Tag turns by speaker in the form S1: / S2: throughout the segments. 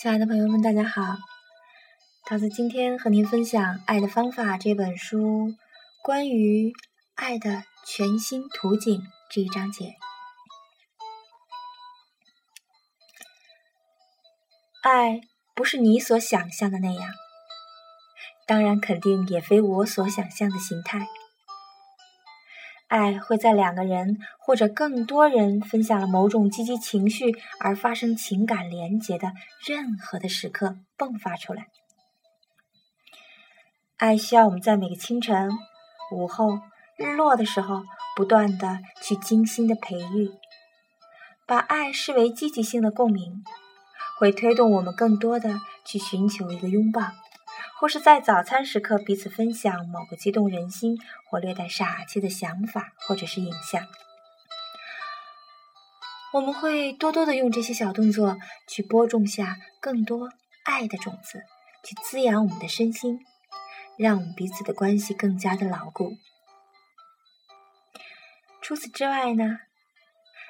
S1: 亲爱的朋友们，大家好！桃子今天和您分享《爱的方法》这本书关于爱的全新图景这一章节。爱不是你所想象的那样，当然肯定也非我所想象的形态。爱会在两个人或者更多人分享了某种积极情绪而发生情感连结的任何的时刻迸发出来。爱需要我们在每个清晨、午后、日落的时候，不断的去精心的培育，把爱视为积极性的共鸣，会推动我们更多的去寻求一个拥抱。或是在早餐时刻彼此分享某个激动人心或略带傻气的想法，或者是影像，我们会多多的用这些小动作去播种下更多爱的种子，去滋养我们的身心，让我们彼此的关系更加的牢固。除此之外呢，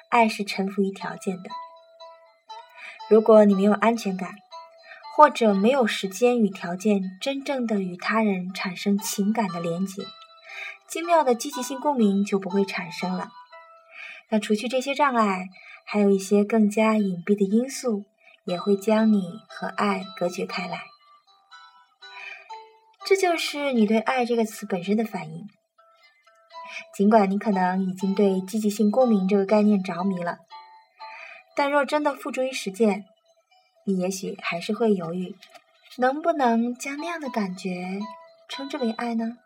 S1: 爱是臣服于条件的。如果你没有安全感，或者没有时间与条件真正的与他人产生情感的连接，精妙的积极性共鸣就不会产生了。那除去这些障碍，还有一些更加隐蔽的因素，也会将你和爱隔绝开来。这就是你对“爱”这个词本身的反应。尽管你可能已经对积极性共鸣这个概念着迷了，但若真的付诸于实践，你也许还是会犹豫，能不能将那样的感觉称之为爱呢？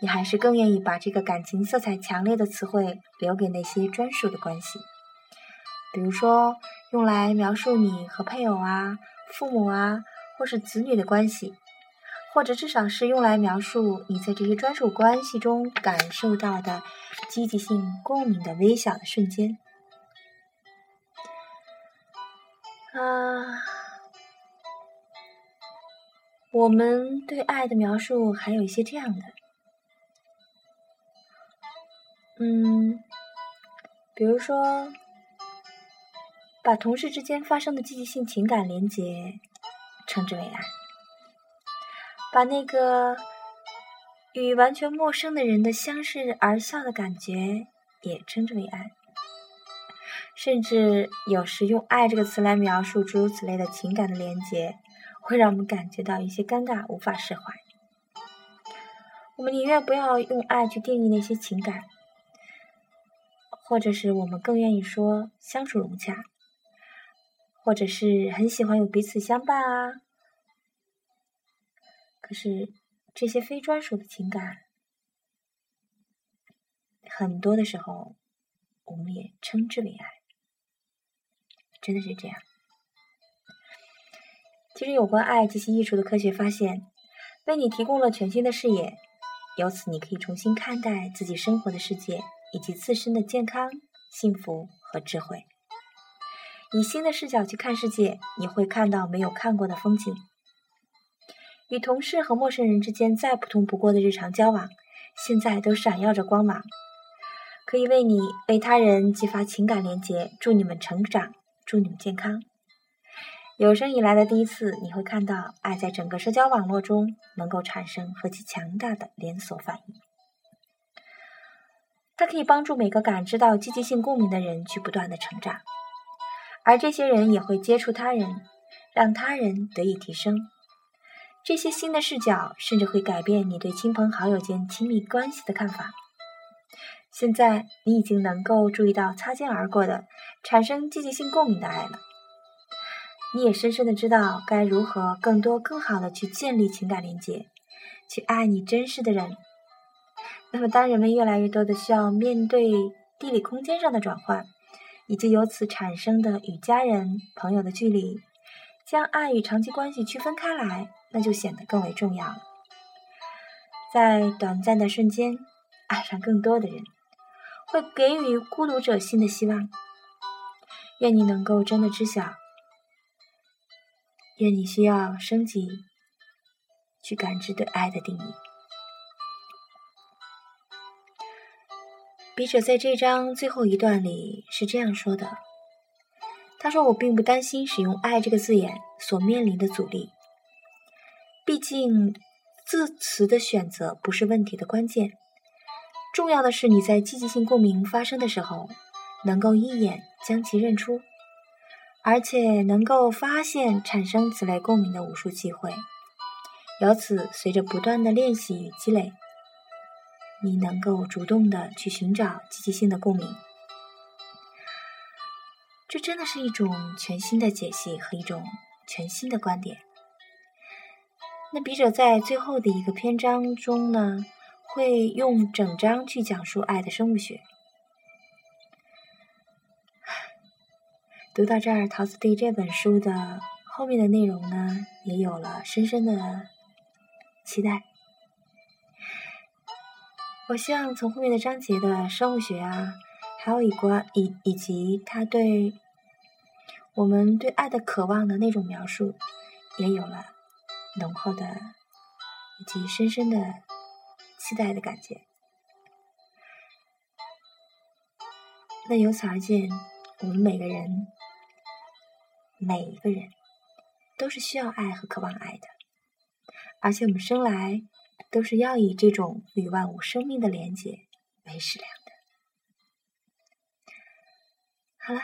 S1: 你还是更愿意把这个感情色彩强烈的词汇留给那些专属的关系，比如说用来描述你和配偶啊、父母啊，或是子女的关系，或者至少是用来描述你在这些专属关系中感受到的积极性共鸣的微小的瞬间。啊，我们对爱的描述还有一些这样的，嗯，比如说，把同事之间发生的积极性情感连结称之为爱，把那个与完全陌生的人的相视而笑的感觉也称之为爱。甚至有时用“爱”这个词来描述诸如此类的情感的连结，会让我们感觉到一些尴尬，无法释怀。我们宁愿不要用“爱”去定义那些情感，或者是我们更愿意说相处融洽，或者是很喜欢有彼此相伴啊。可是这些非专属的情感，很多的时候，我们也称之为爱。真的是这样。其实，有关爱及其艺术的科学发现，为你提供了全新的视野，由此你可以重新看待自己生活的世界以及自身的健康、幸福和智慧。以新的视角去看世界，你会看到没有看过的风景。与同事和陌生人之间再普通不过的日常交往，现在都闪耀着光芒，可以为你为他人激发情感连结，助你们成长。祝你们健康！有生以来的第一次，你会看到爱在整个社交网络中能够产生何其强大的连锁反应。它可以帮助每个感知到积极性共鸣的人去不断的成长，而这些人也会接触他人，让他人得以提升。这些新的视角甚至会改变你对亲朋好友间亲密关系的看法。现在你已经能够注意到擦肩而过的、产生积极性共鸣的爱了。你也深深的知道该如何更多、更好的去建立情感连接，去爱你真实的人。那么，当人们越来越多的需要面对地理空间上的转换，以及由此产生的与家人、朋友的距离，将爱与长期关系区分开来，那就显得更为重要了。在短暂的瞬间，爱上更多的人。会给予孤独者新的希望。愿你能够真的知晓，愿你需要升级，去感知对爱的定义。笔者在这章最后一段里是这样说的：“他说：“我并不担心使用‘爱’这个字眼所面临的阻力，毕竟字词的选择不是问题的关键。重要的是你在积极性共鸣发生的时候，能够一眼将其认出，而且能够发现产生此类共鸣的无数机会。由此，随着不断的练习与积累，你能够主动的去寻找积极性的共鸣。”这真的是一种全新的解析和一种全新的观点。那笔者在最后的一个篇章中呢，会用整章去讲述爱的生物学。读到这儿，桃子对这本书的后面的内容呢，也有了深深的期待。我希望从后面的章节的生物学啊，还有以关以以及他对。我们对爱的渴望的那种描述，也有了浓厚的以及深深的期待的感觉。那由此而见，我们每个人，每一个人，都是需要爱和渴望爱的，而且我们生来都是要以这种与万物生命的连结为食粮的。好了，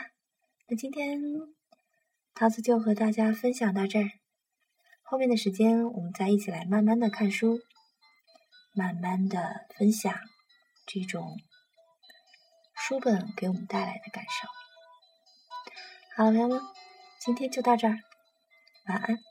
S1: 那今天。桃子就和大家分享到这儿，后面的时间我们再一起来慢慢的看书，慢慢的分享这种书本给我们带来的感受。好了，朋友们，今天就到这儿，晚安。